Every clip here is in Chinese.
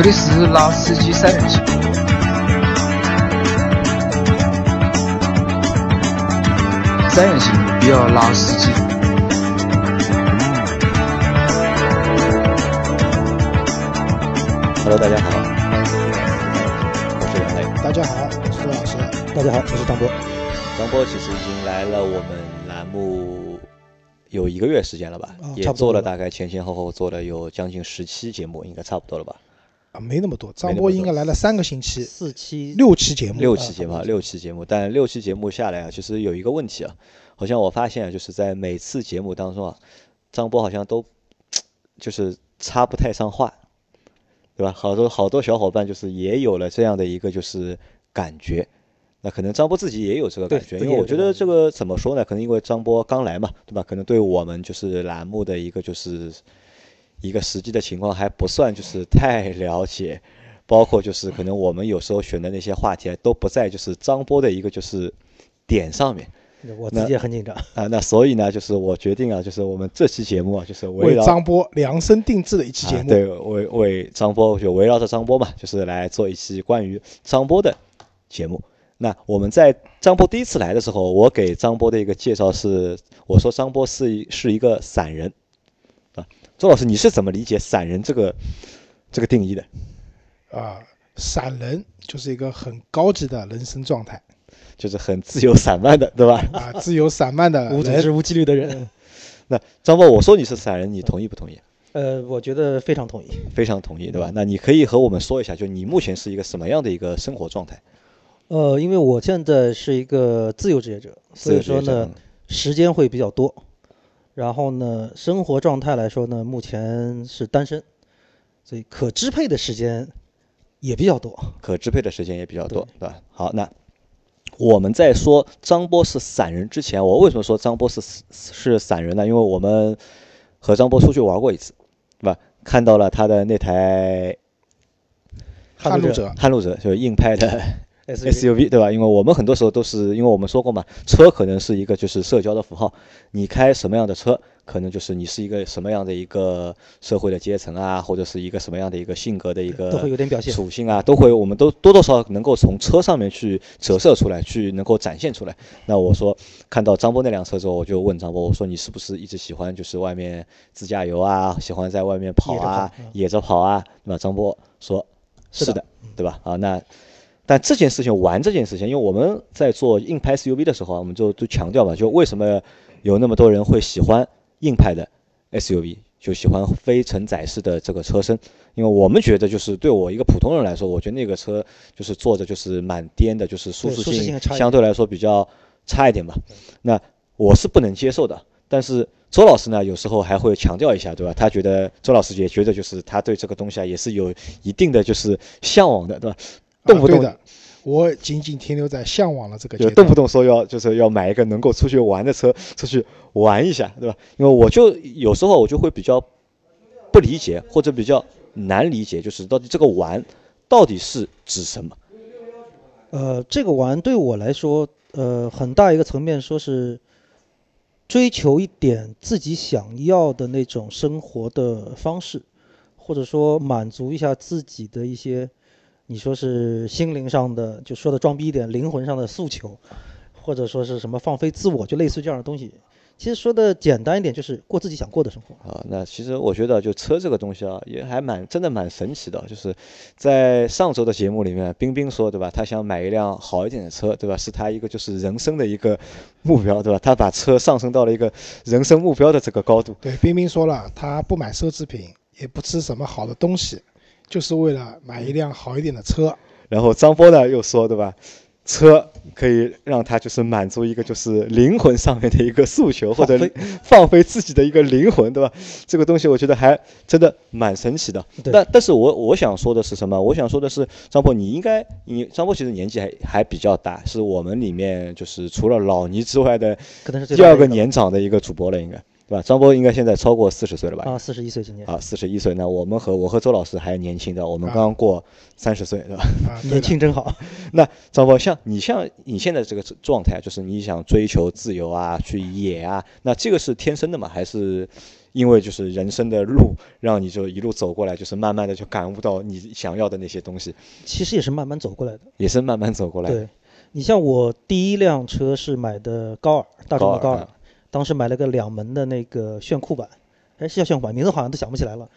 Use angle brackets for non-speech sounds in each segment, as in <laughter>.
这里是拉司机三人行，三人行不要拉司机。Hello，大家好，我是杨磊。大家好，我是周老师。大家好，我是张波。张波其实已经来了我们栏目有一个月时间了吧，也啊差不多了做了大概前前后后做了有将近十期节目，应该差不多了吧？啊，没那么多，张波应该来了三个星期，四期六期节目，六期节目啊，六期节目，但六期节目下来啊，其实有一个问题啊，好像我发现啊就是在每次节目当中啊，张波好像都就是插不太上话，对吧？好多好多小伙伴就是也有了这样的一个就是感觉。那可能张波自己也有这个感觉，因为我觉得这个怎么说呢？可能因为张波刚来嘛，对吧？可能对我们就是栏目的一个就是一个实际的情况还不算就是太了解，包括就是可能我们有时候选的那些话题啊都不在就是张波的一个就是点上面我自己也很紧张。啊。那所以呢，就是我决定啊，就是我们这期节目啊，就是围绕为张波量身定制的一期节目。啊、对，为为张波就围绕着张波嘛，就是来做一期关于张波的节目。那我们在张波第一次来的时候，我给张波的一个介绍是，我说张波是一是一个散人啊。周老师，你是怎么理解散人这个这个定义的？啊，散人就是一个很高级的人生状态就是很自由散漫的，对吧？啊，自由散漫的人 <laughs> 无组织、无纪律的人，那张波，我说你是散人，你同意不同意？呃，我觉得非常同意。非常同意，对吧？那你可以和我们说一下，就你目前是一个什么样的一个生活状态？呃，因为我现在是一个自由职业者，所以说呢，时间会比较多。然后呢，生活状态来说呢，目前是单身，所以可支配的时间也比较多。可支配的时间也比较多，对吧？好，那我们在说张波是散人之前，我为什么说张波是是散人呢？因为我们和张波出去玩过一次，对吧？看到了他的那台撼路者撼路者，就是硬派的 SUV 对吧？因为我们很多时候都是，因为我们说过嘛，车可能是一个就是社交的符号，你开什么样的车，可能就是你是一个什么样的一个社会的阶层啊，或者是一个什么样的一个性格的一个都会有点表现属性啊，都会，我们都多多少少能够从车上面去折射出来，去能够展现出来。那我说看到张波那辆车之后，我就问张波，我说你是不是一直喜欢就是外面自驾游啊，喜欢在外面跑啊，野着跑啊？对吧？张波说是的是的，对吧？啊，那但这件事情玩这件事情，因为我们在做硬派 SUV 的时候啊，我们就都强调嘛，就为什么有那么多人会喜欢硬派的 SUV，就喜欢非承载式的这个车身，因为我们觉得就是对我一个普通人来说，我觉得那个车就是坐着就是蛮颠的，就是舒适性相对来说比较差一点嘛。那我是不能接受的，但是周老师呢，有时候还会强调一下，对吧？他觉得周老师也觉得就是他对这个东西啊也是有一定的就是向往的，对吧？动不动啊的，我仅仅停留在向往了这个阶段，就动不动说要就是要买一个能够出去玩的车，出去玩一下，对吧？因为我就有时候我就会比较不理解，或者比较难理解，就是到底这个玩到底是指什么？呃，这个玩对我来说，呃，很大一个层面说是追求一点自己想要的那种生活的方式，或者说满足一下自己的一些，你说是心灵上的，就说的装逼一点，灵魂上的诉求，或者说是什么放飞自我，就类似于这样的东西。其实说的简单一点，就是过自己想过的生活。啊，那其实我觉得就车这个东西啊，也还蛮真的蛮神奇的。就是在上周的节目里面，冰冰说对吧，他想买一辆好一点的车，对吧？是他一个就是人生的一个目标，对吧？他把车上升到了一个人生目标的这个高度。对，冰冰说了，他不买奢侈品，也不吃什么好的东西，就是为了买一辆好一点的车。然后张波呢又说，对吧？车可以让他就是满足一个就是灵魂上面的一个诉求，或者放飞自己的一个灵魂，对吧？这个东西我觉得还真的蛮神奇的。但但是我我想说的是什么？我想说的是，张波，你应该你张波其实年纪还还比较大，是我们里面就是除了老倪之外的可能是第二个年长的一个主播了，应该对吧？张波应该现在超过四十岁了吧？啊，四十一岁今年，啊，四十一岁。那我们和我和周老师还年轻的，我们啊刚刚过三十岁，对吧？啊，年轻真好。<laughs> 那张波，像你像你现在这个状态，就是你想追求自由啊，去野啊，那这个是天生的吗？还是因为就是人生的路让你就一路走过来，就是慢慢的就感悟到你想要的那些东西，其实也是慢慢走过来的。也是慢慢走过来的。对，你像我第一辆车是买的高尔，大众的高尔，高尔啊当时买了个两门的那个炫酷版，哎，是叫炫酷版，名字好像都想不起来了。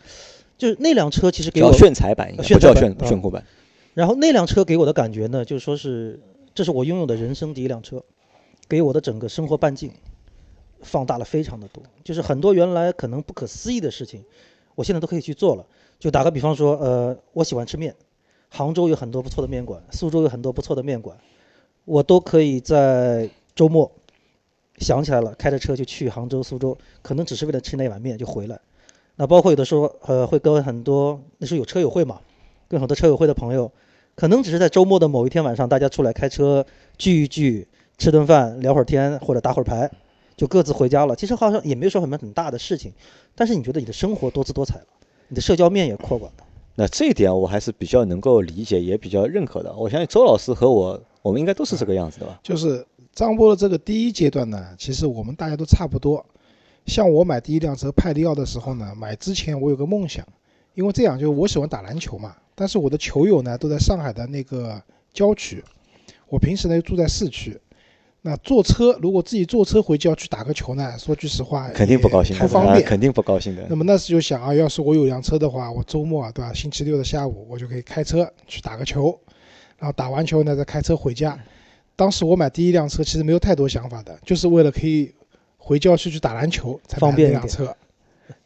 就是那辆车其实给叫我，炫彩版，应该炫不叫炫彩版啊炫酷版。然后那辆车给我的感觉呢，就是说是这是我拥有的人生第一辆车，给我的整个生活半径放大了非常的多，就是很多原来可能不可思议的事情，我现在都可以去做了。就打个比方说，呃，我喜欢吃面，杭州有很多不错的面馆，苏州有很多不错的面馆，我都可以在周末想起来了，开着车就去杭州、苏州，可能只是为了吃那碗面就回来。那包括有的时候，呃，会跟很多那时候有车友会嘛，跟很多车友会的朋友，可能只是在周末的某一天晚上，大家出来开车聚一聚，吃顿饭，聊会儿天或者打会儿牌，就各自回家了。其实好像也没有说什么很大的事情，但是你觉得你的生活多姿多彩了，你的社交面也扩广了。那这一点我还是比较能够理解，也比较认可的。我相信周老师和我，我们应该都是这个样子的吧？就是张波的这个第一阶段呢，其实我们大家都差不多。像我买第一辆车派利奥的时候呢，买之前我有个梦想，因为这样就我喜欢打篮球嘛，但是我的球友呢都在上海的那个郊区，我平时呢又住在市区。那坐车如果自己坐车回郊区打个球呢，说句实话肯定不高兴，不方便。啊肯定不高兴的那。么那时就想啊，要是我有辆车的话，我周末啊，对吧？星期六的下午我就可以开车去打个球，然后打完球呢再开车回家。当时我买第一辆车其实没有太多想法的，就是为了可以回郊区去打篮球才方便一点那辆车。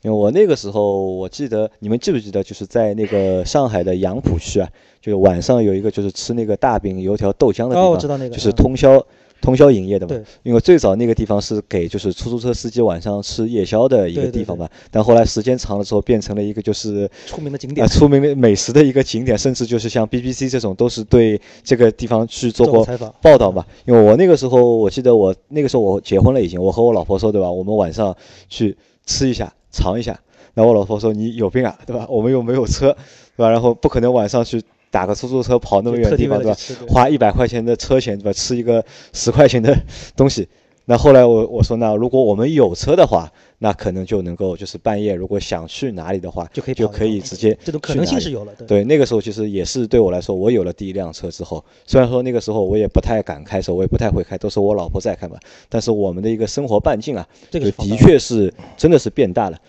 因为我那个时候，我记得你们记不记得，就是在那个上海的杨浦区啊，就是晚上有一个就是吃那个大饼、油条、豆浆的地哦，我方，知道那个，就是嗯通宵通宵营业的嘛。因为最早那个地方是给就是出租车司机晚上吃夜宵的一个地方吧，但后来时间长了之后，变成了一个就是出名的景啊、点，出名的美食的一个景点，甚至就是像 BBC 这种都是对这个地方去做过报道嘛。因为我那个时候，我记得我那个时候我结婚了已经，我和我老婆说，对吧？我们晚上去吃一下，尝一下。然后我老婆说你有病啊，对吧？我们又没有车，对吧？然后不可能晚上去打个出租车跑那么远的地地方，对吧？花一百块钱的车钱，对吧？吃一个十块钱的东西。那后来我我说，那如果我们有车的话，那可能就能够就是半夜如果想去哪里的话，就可以就可以直接这种可能性是有了，对对，那个时候其实也是对我来说，我有了第一辆车之后，虽然说那个时候我也不太敢开车，我也不太会开，都是我老婆在开嘛，但是我们的一个生活半径啊，这个就的放大了确是真的是变大了。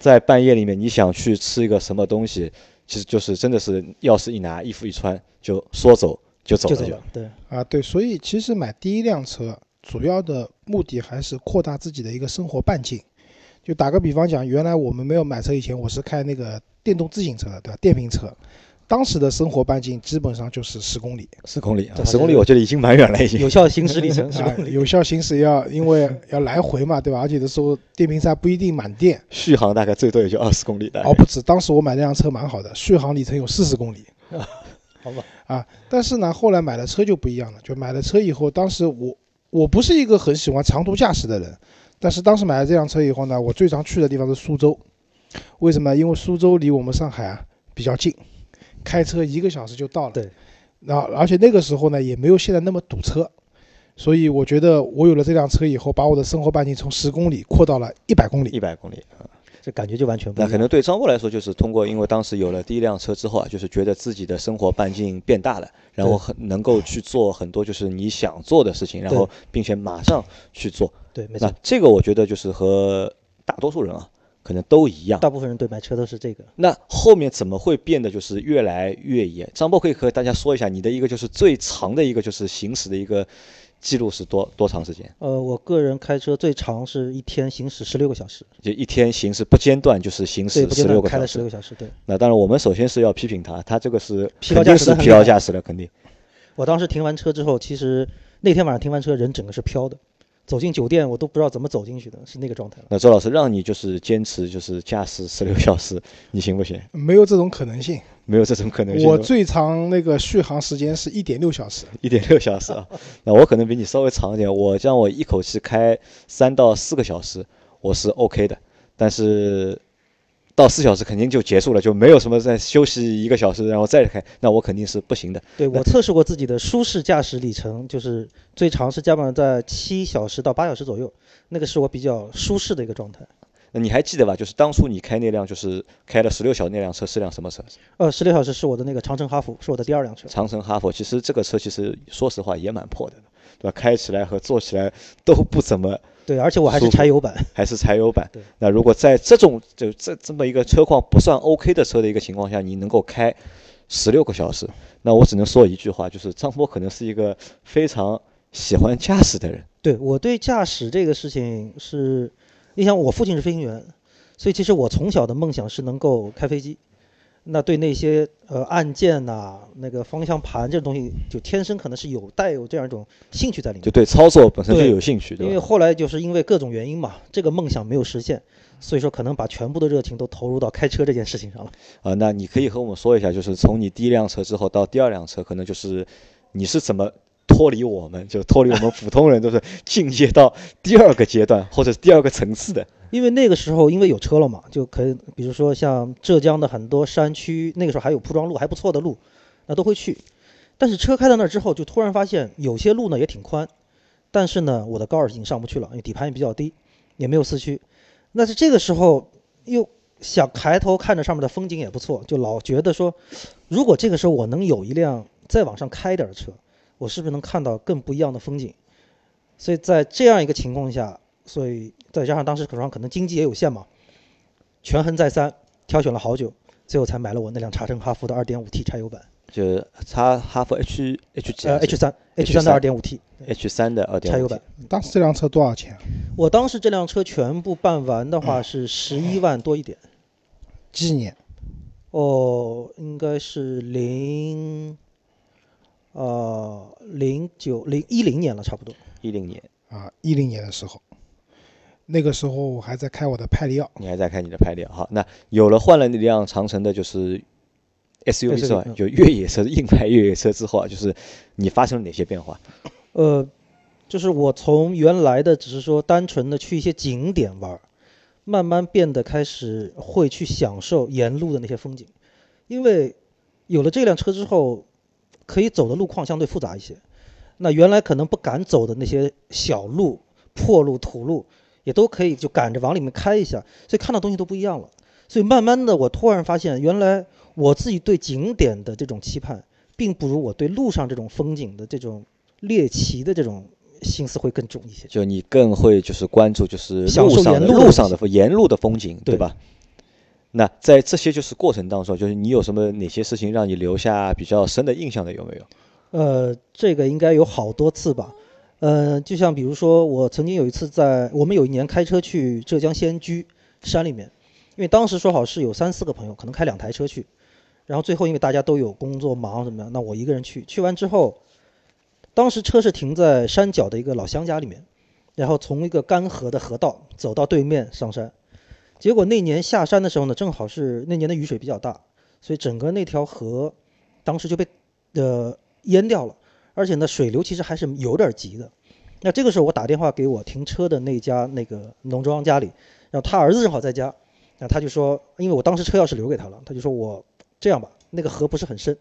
在半夜里面，你想去吃一个什么东西，其实就是真的是钥匙一拿，衣服一穿，就说走就走了就就走了，对，啊，对，所以其实买第一辆车主要的目的还是扩大自己的一个生活半径。就打个比方讲，原来我们没有买车以前，我是开那个电动自行车的，对吧？电瓶车，当时的生活半径基本上就是十公里十公里啊，十公里我觉得已经蛮远了，已经有。效行驶里程十啊公，里，<laughs> 有效行驶要因为要来回嘛，对吧？而且有的时候电瓶车还不一定满电，续航大概最多也就二十公里的。哦，不止，当时我买那辆车蛮好的，续航里程有四十公里。<laughs> 好吧，啊，但是呢，后来买了车就不一样了。就买了车以后，当时我我不是一个很喜欢长途驾驶的人，但是当时买了这辆车以后呢，我最常去的地方是苏州。为什么？因为苏州离我们上海啊比较近，开车一个小时就到了。对。然后，而且那个时候呢，也没有现在那么堵车，所以我觉得我有了这辆车以后，把我的生活半径从十公里扩到了一百公里。一百公里啊。这感觉就完全不一样。那可能对张波来说，就是通过，因为当时有了第一辆车之后啊，就是觉得自己的生活半径变大了，然后很能够去做很多就是你想做的事情，然后并且马上去做。对，没那错，这个我觉得就是和大多数人啊，可能都一样。大部分人对买车都是这个。那后面怎么会变得就是越来越严？张波可以和大家说一下你的一个就是最长的一个就是行驶的一个记录是多多长时间？呃，我个人开车最长是一天行驶十六个小时，就一天行驶不间断，就是行，驶十六个小时开了十六。个小时。对那当然，我们首先是要批评他，他这个是疲劳驾驶疲劳驾驶得很厉害驾驶的，肯定。我当时停完车之后，其实那天晚上停完车，人整个是飘的，走进酒店我都不知道怎么走进去的，是那个状态了。那周老师让你就是坚持就是驾驶十六小时，你行不行？没有这种可能性。没有这种可能性。我最长那个续航时间是一点六小时。一点六小时啊，<laughs> 那我可能比你稍微长一点。我让我一口气开三到四个小时，我是 OK 的，但是到四小时肯定就结束了，就没有什么再休息一个小时然后再开，那我肯定是不行的。对我测试过自己的舒适驾驶里程，就是最长是基本上在七小时到八小时左右，那个是我比较舒适的一个状态。那你还记得吧？就是当初你开那辆，就是开了十六小时那辆车是辆什么车？呃，十六小时是我的那个长城哈弗，是我的第二辆车。长城哈弗，其实这个车其实说实话也蛮破的，对吧？开起来和坐起来都不怎么。对，而且我还是柴油版。还是柴油版。对。那如果在这种就这这么一个车况不算 OK 的车的一个情况下，你能够开十六个小时，那我只能说一句话，就是张波可能是一个非常喜欢驾驶的人。对我对驾驶这个事情是。你想，我父亲是飞行员，所以其实我从小的梦想是能够开飞机。那对那些呃按键呐、那个方向盘这种东西，就天生可能是有带有这样一种兴趣在里面。就对操作本身就有兴趣，因为后来就是因为各种原因嘛，这个梦想没有实现，所以说可能把全部的热情都投入到开车这件事情上了。啊，那你可以和我们说一下，就是从你第一辆车之后到第二辆车，可能就是你是怎么？脱离我们，就脱离我们普通人，都是进阶到第二个阶段或者第二个层次的。因为那个时候，因为有车了嘛，就可以，比如说像浙江的很多山区，那个时候还有铺装路，还不错的路，那都会去。但是车开到那儿之后，就突然发现有些路呢也挺宽，但是呢，我的高尔已经上不去了，因为底盘也比较低，也没有四驱。那是这个时候又想抬头看着上面的风景也不错，就老觉得说，如果这个时候我能有一辆再往上开点的车。我是不是能看到更不一样的风景？所以在这样一个情况下，所以再加上当时手上可能经济也有限嘛，权衡再三，挑选了好久，最后才买了我那辆长城哈弗的 2.5T 柴油版。就叉哈弗 H H 几？呃，H 三，H 三的 2.5T，H 三的柴油版。当时这辆车多少钱？我当时这辆车全部办完的话是十一万多一点。几年？哦，应该是零。呃，零九零一零年了，差不多。一零年啊，一零年的时候，那个时候我还在开我的派利奥。你还在开你的派利奥？好，那有了换了那辆长城的，就是 SUV 之外，就越野车、硬派越野车之后啊，就是你发生了哪些变化？呃，就是我从原来的只是说单纯的去一些景点玩，慢慢变得开始会去享受沿路的那些风景，因为有了这辆车之后。可以走的路况相对复杂一些，那原来可能不敢走的那些小路、破路、土路，也都可以就赶着往里面开一下，所以看到东西都不一样了。所以慢慢的，我突然发现，原来我自己对景点的这种期盼，并不如我对路上这种风景的这种猎奇的这种心思会更重一些。就你更会就是关注就是路上的路上的沿路的风景，对吧？那在这些就是过程当中，就是你有什么哪些事情让你留下比较深的印象的有没有？呃，这个应该有好多次吧。呃，就像比如说，我曾经有一次在我们有一年开车去浙江仙居山里面，因为当时说好是有三四个朋友，可能开两台车去，然后最后因为大家都有工作忙什么样，那我一个人去。去完之后，当时车是停在山脚的一个老乡家里面，然后从一个干涸的河道走到对面上山。结果那年下山的时候呢，正好是那年的雨水比较大，所以整个那条河当时就被呃淹掉了，而且呢水流其实还是有点急的。那这个时候我打电话给我停车的那家那个农庄家里，然后他儿子正好在家，那他就说，因为我当时车钥匙留给他了，他就说我这样吧，那个河不是很深，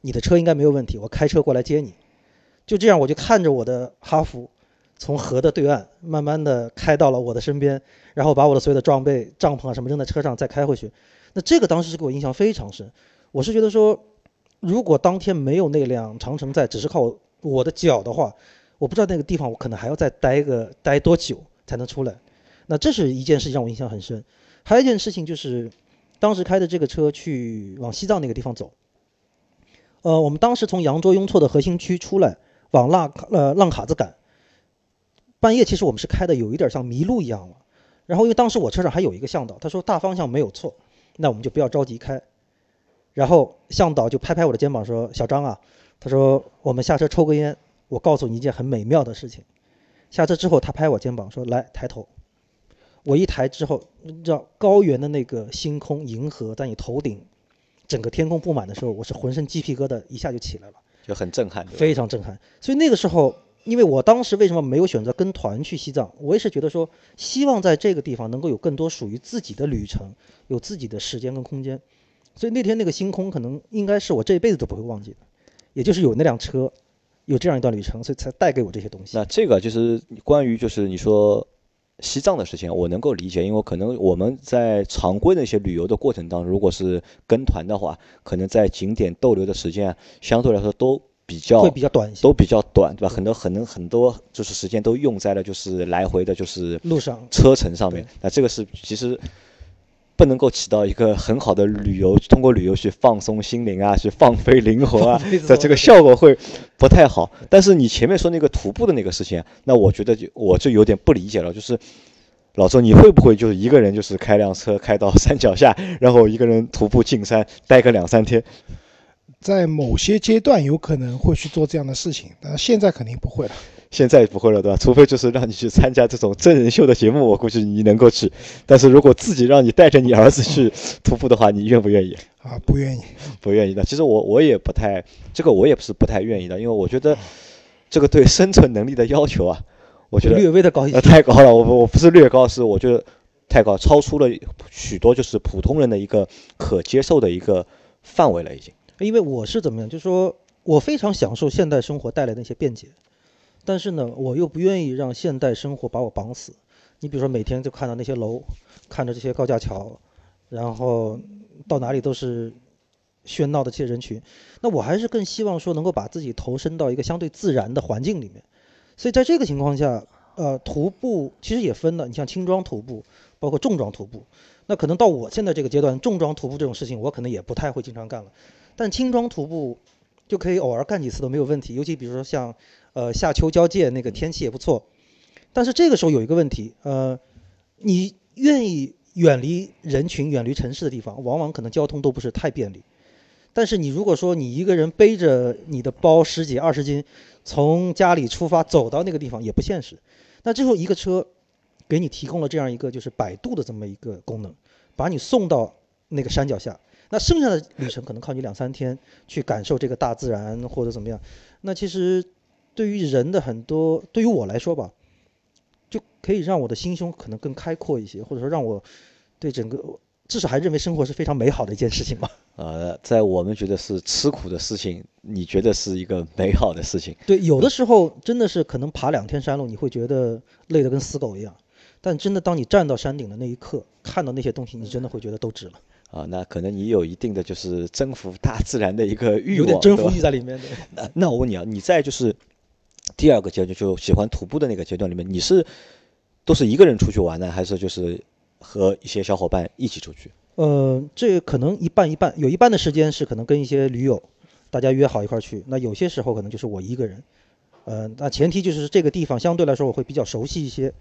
你的车应该没有问题，我开车过来接你。就这样我就看着我的哈弗。从河的对岸慢慢的开到了我的身边，然后把我的所有的装备、帐篷啊什么扔在车上，再开回去。那这个当时是给我印象非常深。我是觉得说，如果当天没有那辆长城在，只是靠我的脚的话，我不知道那个地方我可能还要再待个待多久才能出来。那这是一件事情让我印象很深。还有一件事情就是，当时开的这个车去往西藏那个地方走。呃，我们当时从羊卓雍措的核心区出来，往浪呃浪卡子赶。半夜其实我们是开的有一点像迷路一样了，然后因为当时我车上还有一个向导，他说大方向没有错，那我们就不要着急开。然后向导就拍拍我的肩膀说：“小张啊，他说我们下车抽根烟，我告诉你一件很美妙的事情。”下车之后他拍我肩膀说：“来抬头。”我一抬之后，你知道高原的那个星空、银河在你头顶，整个天空布满的时候，我是浑身鸡皮疙瘩一下就起来了，就很震撼，非常震撼。所以那个时候。因为我当时为什么没有选择跟团去西藏？我也是觉得说，希望在这个地方能够有更多属于自己的旅程，有自己的时间跟空间。所以那天那个星空，可能应该是我这一辈子都不会忘记的，也就是有那辆车，有这样一段旅程，所以才带给我这些东西。那这个就是关于就是你说西藏的事情，我能够理解，因为可能我们在常规的一些旅游的过程当中，如果是跟团的话，可能在景点逗留的时间相对来说都比较会比较短一些，都比较短，对吧？很多可能很多就是时间都用在了就是来回的就是路上车程上面。那这个是其实。不能够起到一个很好的旅游，通过旅游去放松心灵啊，去放飞灵魂啊，的这个效果会不太好。但是你前面说那个徒步的那个事情，那我觉得就我就有点不理解了，就是老周，你会不会就是一个人就是开辆车开到山脚下，然后一个人徒步进山待个两三天？在某些阶段有可能会去做这样的事情，但现在肯定不会了。现在不会了，对吧？除非就是让你去参加这种真人秀的节目，我估计你能够去。但是如果自己让你带着你儿子去 <laughs> 徒步的话，你愿不愿意？啊，不愿意，不愿意的。其实我我也不太，这个我也不是不太愿意的，因为我觉得这个对生存能力的要求啊，我觉得略微的高一些，太高了。我我不是略高，是我觉得太高，超出了许多就是普通人的一个可接受的一个范围了，已经。因为我是怎么样，就是说我非常享受现代生活带来的一些便捷。但是呢，我又不愿意让现代生活把我绑死。你比如说，每天就看到那些楼，看着这些高架桥，然后到哪里都是喧闹的这些人群。那我还是更希望说，能够把自己投身到一个相对自然的环境里面。所以在这个情况下，呃，徒步其实也分的。你像轻装徒步，包括重装徒步。那可能到我现在这个阶段，重装徒步这种事情，我可能也不太会经常干了。但轻装徒步就可以偶尔干几次都没有问题。尤其比如说像。呃，夏秋交界那个天气也不错，但是这个时候有一个问题，呃，你愿意远离人群、远离城市的地方，往往可能交通都不是太便利。但是你如果说你一个人背着你的包十几二十斤，从家里出发走到那个地方也不现实。那最后一个车给你提供了这样一个就是摆渡的这么一个功能，把你送到那个山脚下，那剩下的旅程可能靠你两三天去感受这个大自然或者怎么样。那其实。对于人的很多，对于我来说吧，就可以让我的心胸可能更开阔一些，或者说让我对整个至少还认为生活是非常美好的一件事情吧。<laughs> 呃，在我们觉得是吃苦的事情，你觉得是一个美好的事情？对，有的时候真的是可能爬两天山路，你会觉得累得跟死狗一样，但真的当你站到山顶的那一刻，看到那些东西，你真的会觉得都值了。啊，那可能你有一定的就是征服大自然的一个欲望，有点征服欲在里面的。那那我问你啊，你在就是。第二个阶段就喜欢徒步的那个阶段里面，你是都是一个人出去玩呢，还是就是和一些小伙伴一起出去？呃，这可能一半一半，有一半的时间是可能跟一些驴友，大家约好一块去。那有些时候可能就是我一个人。呃，那前提就是这个地方相对来说我会比较熟悉一些，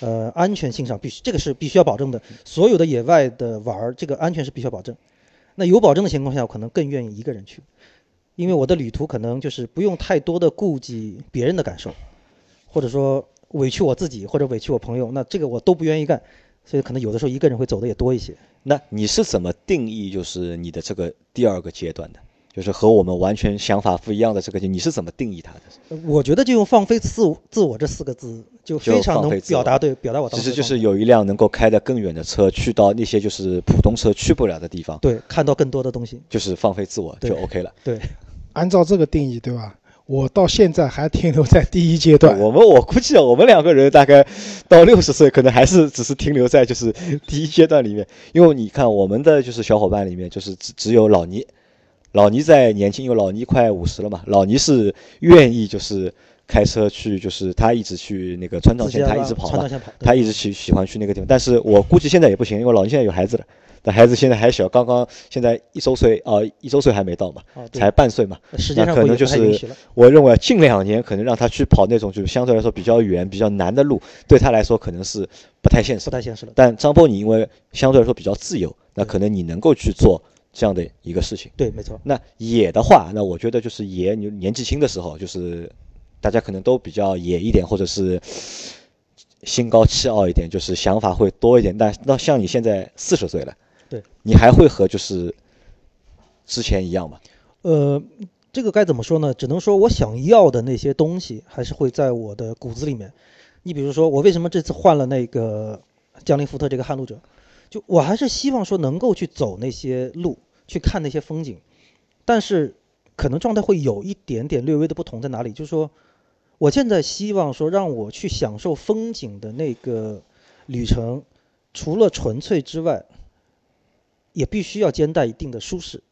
呃，安全性上必须这个是必须要保证的。所有的野外的玩儿，这个安全是必须要保证。那有保证的情况下，我可能更愿意一个人去。因为我的旅途可能就是不用太多的顾及别人的感受，或者说委屈我自己或者委屈我朋友，那这个我都不愿意干，所以可能有的时候一个人会走的也多一些。那你是怎么定义就是你的这个第二个阶段的？就是和我们完全想法不一样的这个，你是怎么定义它的？我觉得就用放飞自自我这四个字，就非常能表达对表达我。其实就是有一辆能够开得更远的车，去到那些就是普通车去不了的地方。对，看到更多的东西。就是放飞自我就 OK 了。对。<laughs> 按照这个定义，对吧？我到现在还停留在第一阶段。我们我估计我们两个人大概到六十岁，可能还是只是停留在就是第一阶段里面。因为你看，我们的就是小伙伴里面，就是只只有老倪，老倪在年轻，因为老倪快五十了嘛。老倪是愿意就是开车去，就是他一直去那个川藏线，他一直跑嘛，他一直去喜欢去那个地方。但是我估计现在也不行，因为老倪现在有孩子了。但孩子现在还小，刚刚现在一周岁啊，一周岁还没到嘛，才半岁嘛，那可能就是我认为近两年可能让他去跑那种就是相对来说比较远、比较难的路，对他来说可能是不太现实。不太现实了。但张波你因为相对来说比较自由，那可能你能够去做这样的一个事情。对，没错。那野的话，那我觉得就是野，你年纪轻的时候，就是大家可能都比较野一点，或者是心高气傲一点，就是想法会多一点。但那像你现在四十岁了。对，你还会和就是之前一样吗？呃，这个该怎么说呢？只能说我想要的那些东西还是会在我的骨子里面。你比如说，我为什么这次换了那个江铃福特这个撼路者？就我还是希望说能够去走那些路，去看那些风景，但是可能状态会有一点点略微的不同在哪里？就是说，我现在希望说让我去享受风景的那个旅程，除了纯粹之外，也必须要兼带一定的舒适。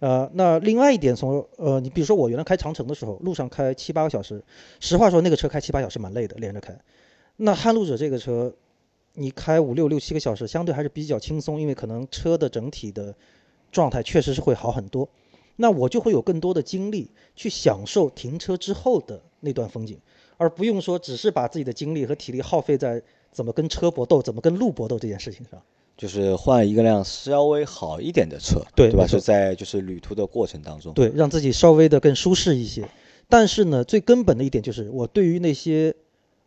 呃，那另外一点，从呃，你比如说我原来开长城的时候，路上开七八个小时，实话说那个车开七八小时蛮累的，连着开。那撼路者这个车，你开五六六七个小时，相对还是比较轻松，因为可能车的整体的状态确实是会好很多。那我就会有更多的精力去享受停车之后的那段风景，而不用说只是把自己的精力和体力耗费在怎么跟车搏斗、怎么跟路搏斗这件事情上。就是换一个辆稍微好一点的车，对吧？对吧是在就是旅途的过程当中，对，让自己稍微的更舒适一些。但是呢，最根本的一点就是，我对于那些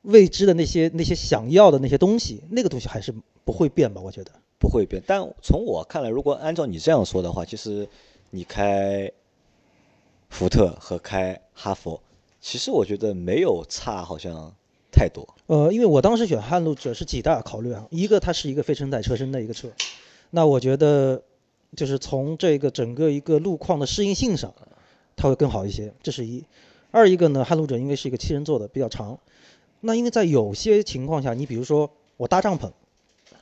未知的那些那些想要的那些东西，那个东西还是不会变吧？我觉得。不会变。但从我看来，如果按照你这样说的话，其实你开福特和开哈佛，其实我觉得没有差，好像太多。呃，因为我当时选撼路者是几大考虑啊，一个它是一个非承载车身的一个车，那我觉得就是从这个整个一个路况的适应性上，它会更好一些，这是一。二一个呢，撼路者因为是一个七人座的比较长，那因为在有些情况下，你比如说我搭帐篷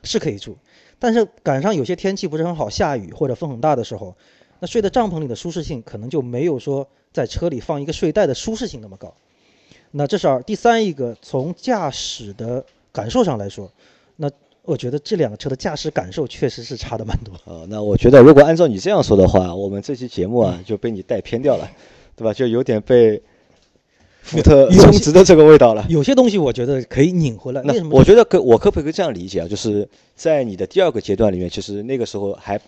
是可以住，但是赶上有些天气不是很好，下雨或者风很大的时候，那睡在帐篷里的舒适性可能就没有说在车里放一个睡袋的舒适性那么高。那这是二，第三一个从驾驶的感受上来说，那我觉得这两个车的驾驶感受确实是差的蛮多。呃，那我觉得如果按照你这样说的话，我们这期节目啊就被你带偏掉了，对吧？就有点被福特有充值的这个味道了。有些东西我觉得可以拧回来，那？我觉得可我可不可以这样理解啊？就是在你的第二个阶段里面，其实那个时候还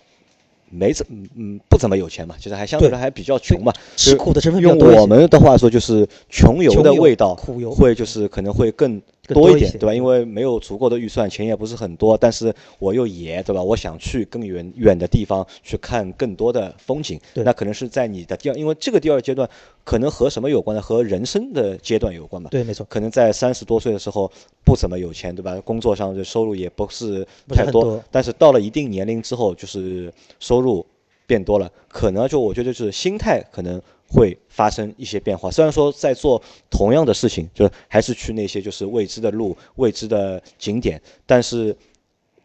没怎嗯嗯不怎么有钱嘛，其实还相对对来还比较穷嘛。吃苦的成分比较用我们的话说，就是穷游的味道苦游会就是可能会更更多一点对吧？因为没有足够的预算，钱也不是很多，但是我又野，对吧？我想去更远远的地方去看更多的风景，对那可能是在你的第二，因为这个第二阶段可能和什么有关呢？和人生的阶段有关吧。对，没错，可能在三十多岁的时候不怎么有钱，对吧？工作上的收入也不是太多但是到了一定年龄之后，就是收入变多了，可能就我觉得就是心态可能会发生一些变化。虽然说在做同样的事情，就还是去那些就是未知的路、未知的景点，但是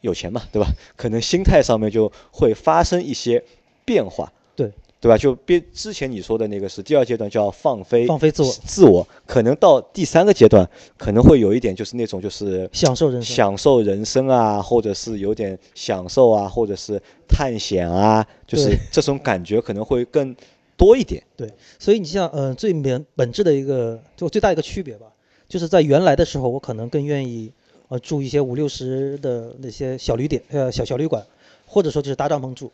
有钱嘛，对吧？可能心态上面就会发生一些变化。对，对吧？就别之前你说的那个是第二阶段叫放飞，放飞自我自我可能到第三个阶段可能会有一点就是那种就是享受人生。享受人生啊，或者是有点享受啊，或者是探险啊，就是这种感觉可能会更多一点。对，所以你像呃最本本质的一个就最大一个区别吧，就是在原来的时候，我可能更愿意呃住一些五六十的那些小旅店呃小小旅馆，或者说就是搭帐篷住。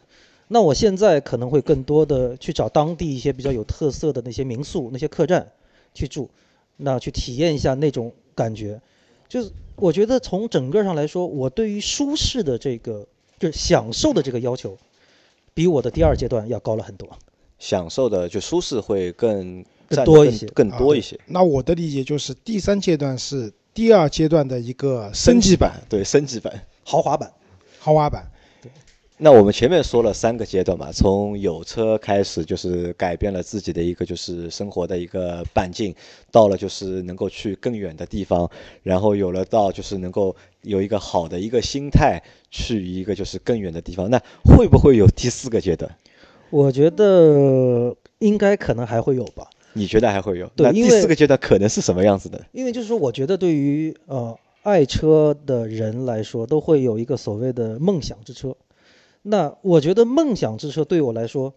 那我现在可能会更多的去找当地一些比较有特色的那些民宿、那些客栈去住，那去体验一下那种感觉。就是我觉得从整个上来说，我对于舒适的这个就是享受的这个要求，比我的第二阶段要高了很多。享受的就舒适会更更多一些更多一些。那我的理解就是，第三阶段是第二阶段的一个升级版、对升级版。豪华版，豪华版。那我们前面说了三个阶段嘛，从有车开始就是改变了自己的一个就是生活的一个半径，到了就是能够去更远的地方，然后有了到就是能够有一个好的一个心态去一个就是更远的地方。那会不会有第四个阶段？我觉得应该可能还会有吧，你觉得还会有？对因为四个阶段可能是什么样子的？因为就是说，我觉得对于呃爱车的人来说，都会有一个所谓的梦想之车。那我觉得梦想之车对我来说，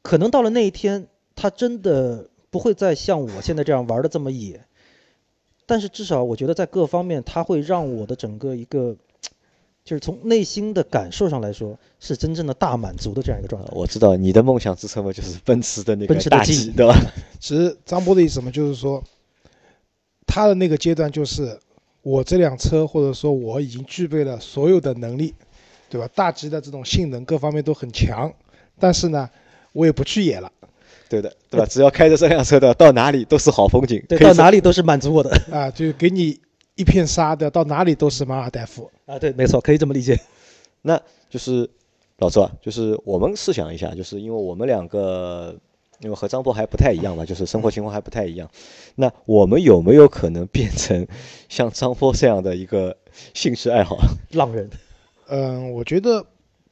可能到了那一天，它真的不会再像我现在这样玩的这么野，但是至少我觉得在各方面，它会让我的整个一个，就是从内心的感受上来说，是真正的大满足的这样一个状态。我知道你的梦想之车嘛，就是奔驰的那个奔驰大 G，G，对吧？<laughs> 其实张波的意思嘛，就是说，他的那个阶段就是我这辆车，或者说我已经具备了所有的能力，对吧？大 G 的这种性能各方面都很强，但是呢，我也不去野了。对的，对吧？只要开着这辆车的，到哪里都是好风景，对，到哪里都是满足我的啊，就给你一片沙的，到哪里都是马尔代夫。啊，对，没错，可以这么理解。<laughs> 那就是老周啊，就是我们试想一下，就是因为我们两个，因为和张波还不太一样嘛，<laughs> 就是生活情况还不太一样。那我们有没有可能变成像张波这样的一个兴趣爱好？浪人，嗯，我觉得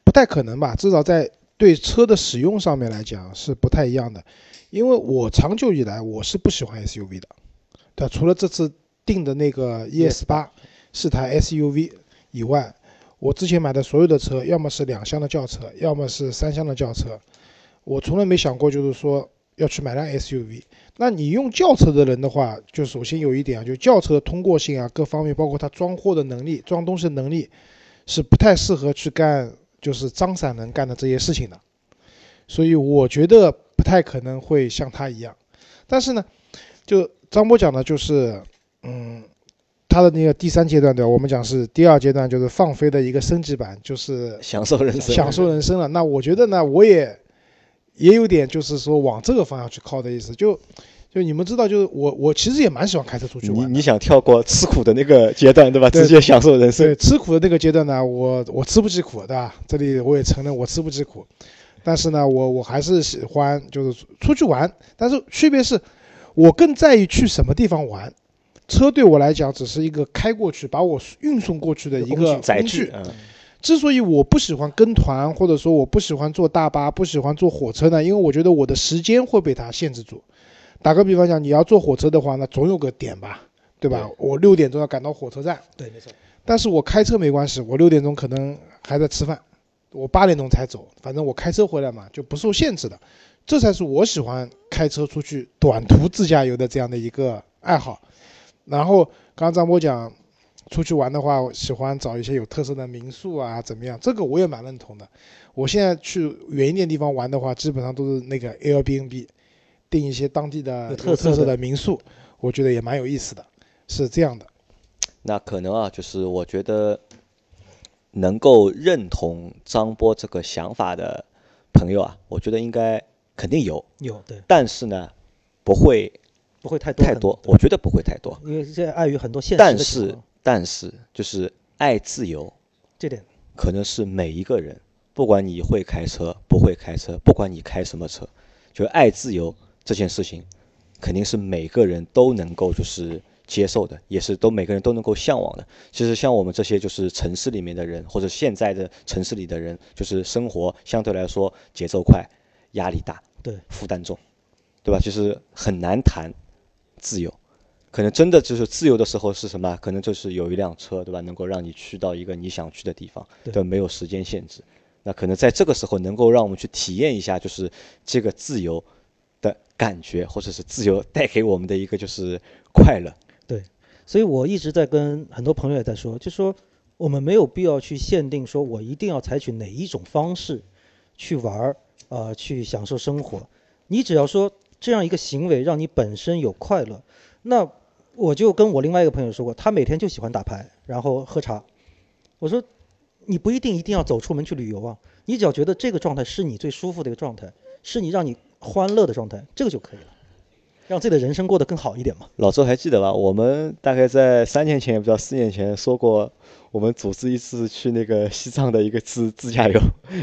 不太可能吧，至少在对车的使用上面来讲是不太一样的。因为我长久以来我是不喜欢 SUV 的，对吧，除了这次订的那个 ES 八是台 SUV 以外，我之前买的所有的车，要么是两厢的轿车，要么是三厢的轿车，我从来没想过就是说要去买辆 SUV。那你用轿车的人的话，就首先有一点啊，就轿车的通过性啊，各方面，包括它装货的能力、装东西的能力，是不太适合去干就是张散能干的这些事情的。所以我觉得不太可能会像他一样。但是呢，就张波讲的就是，嗯，他的那个第三阶段对吧？我们讲是第二阶段，就是放飞的一个升级版，就是享受人生，享受人生了。那我觉得呢，我也也有点就是说往这个方向去靠的意思。就就你们知道，就是我我其实也蛮喜欢开车出去玩。你你想跳过吃苦的那个阶段，对吧？对直接享受人生对生。吃苦的那个阶段呢，我我吃不起苦，对吧？这里我也承认我吃不起苦，但是呢，我我还是喜欢就是出去玩，但是区别是，我更在意去什么地方玩。车对我来讲只是一个开过去把我运送过去的一个载工具之所以我不喜欢跟团，或者说我不喜欢坐大巴，不喜欢坐火车呢，因为我觉得我的时间会被它限制住。打个比方讲，你要坐火车的话，那总有个点吧，对吧？我六点钟要赶到火车站，对，没错。但是我开车没关系，我六点钟可能还在吃饭，我八点钟才走，反正我开车回来嘛，就不受限制的。这才是我喜欢开车出去短途自驾游的这样的一个爱好。然后刚刚张波讲，出去玩的话，喜欢找一些有特色的民宿啊，怎么样？这个我也蛮认同的。我现在去远一点地方玩的话，基本上都是那个 Airbnb，订一些当地的有有特色的特色的民宿，我觉得也蛮有意思的。是这样的，那可能啊，就是我觉得能够认同张波这个想法的朋友啊，我觉得应该肯定有，有对，但是呢，不会不会太多太多，我觉得不会太多。因为这碍于很多现实但是但是就是爱自由，这点可能是每一个人，不管你会开车不会开车，不管你开什么车，就爱自由这件事情，肯定是每个人都能够就是接受的，也是都每个人都能够向往的。其实像我们这些就是城市里面的人，或者现在的城市里的人，就是生活相对来说节奏快，压力大，对负担重，对吧？就是很难谈自由。可能真的就是自由的时候是什么？可能就是有一辆车，对吧？能够让你去到一个你想去的地方，对对，没有时间限制。那可能在这个时候能够让我们去体验一下，就是这个自由的感觉，或者是自由带给我们的一个就是快乐。对所以我一直在跟很多朋友也在说，就说我们没有必要去限定说我一定要采取哪一种方式去玩儿，呃，去享受生活。你只要说这样一个行为让你本身有快乐，那我就跟我另外一个朋友说过，他每天就喜欢打牌，然后喝茶。我说你不一定一定要走出门去旅游啊，你只要觉得这个状态是你最舒服的一个状态，是你让你欢乐的状态，这个就可以了，让自己的人生过得更好一点嘛。老周还记得吧？我们大概在三年前，也不知道四年前说过，我们组织一次去那个西藏的一个自自驾游，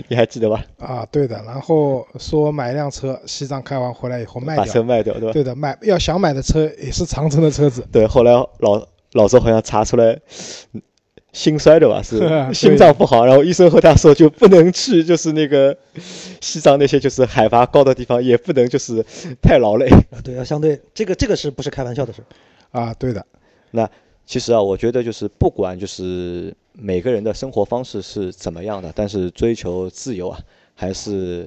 你还记得吧？啊，对的。然后说买一辆车，西藏开完回来以后卖掉把车，卖掉，对吧？对的，买要想买的车也是长城的车子，对，后来老老周好像查出来嗯心衰的吧，是 <laughs> 心脏不好，然后医生和他说就不能去，就是那个西藏那些就是海拔高的地方，也不能就是太劳累。<laughs> 啊，对，要相对这个这个是不是开玩笑的事？啊，对的，那其实啊，我觉得就是不管就是每个人的生活方式是怎么样的，但是追求自由啊，还是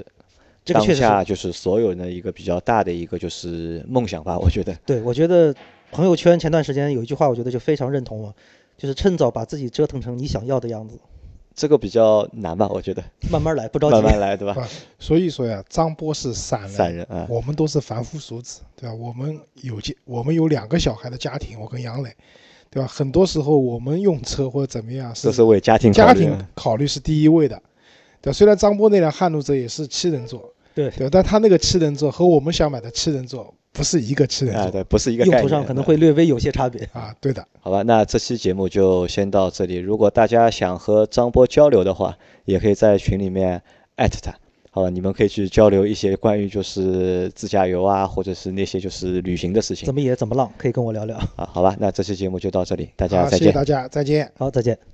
当这个确实是下就是所有人的一个比较大的一个就是梦想吧。我觉得对，我觉得朋友圈前段时间有一句话，我觉得就非常认同了，就是趁早把自己折腾成你想要的样子，这个比较难吧，我觉得慢慢来，不着急。<laughs> 慢慢来，对吧？所以说呀，张波是散人，散人啊，我们都是凡夫俗子，对吧？我们有家，我们有两个小孩的家庭，我跟杨磊，对吧？很多时候我们用车或者怎么样，这是为家庭考家庭考虑是第一位的，对吧？虽然张波那辆撼路者也是七人座，对，对，但他那个七人座和我们想买的七人座不是一个吃人啊，对，不是一个概念。用途上可能会略微有些差别。啊，对的，好吧，那这期节目就先到这里。如果大家想和张波交流的话，也可以在群里面艾特他，好吧？你们可以去交流一些关于就是自驾游啊，或者是那些就是旅行的事情怎么野怎么浪，可以跟我聊聊。啊。好吧，那这期节目就到这里，大家，再见。谢谢大家，再见。好，再见。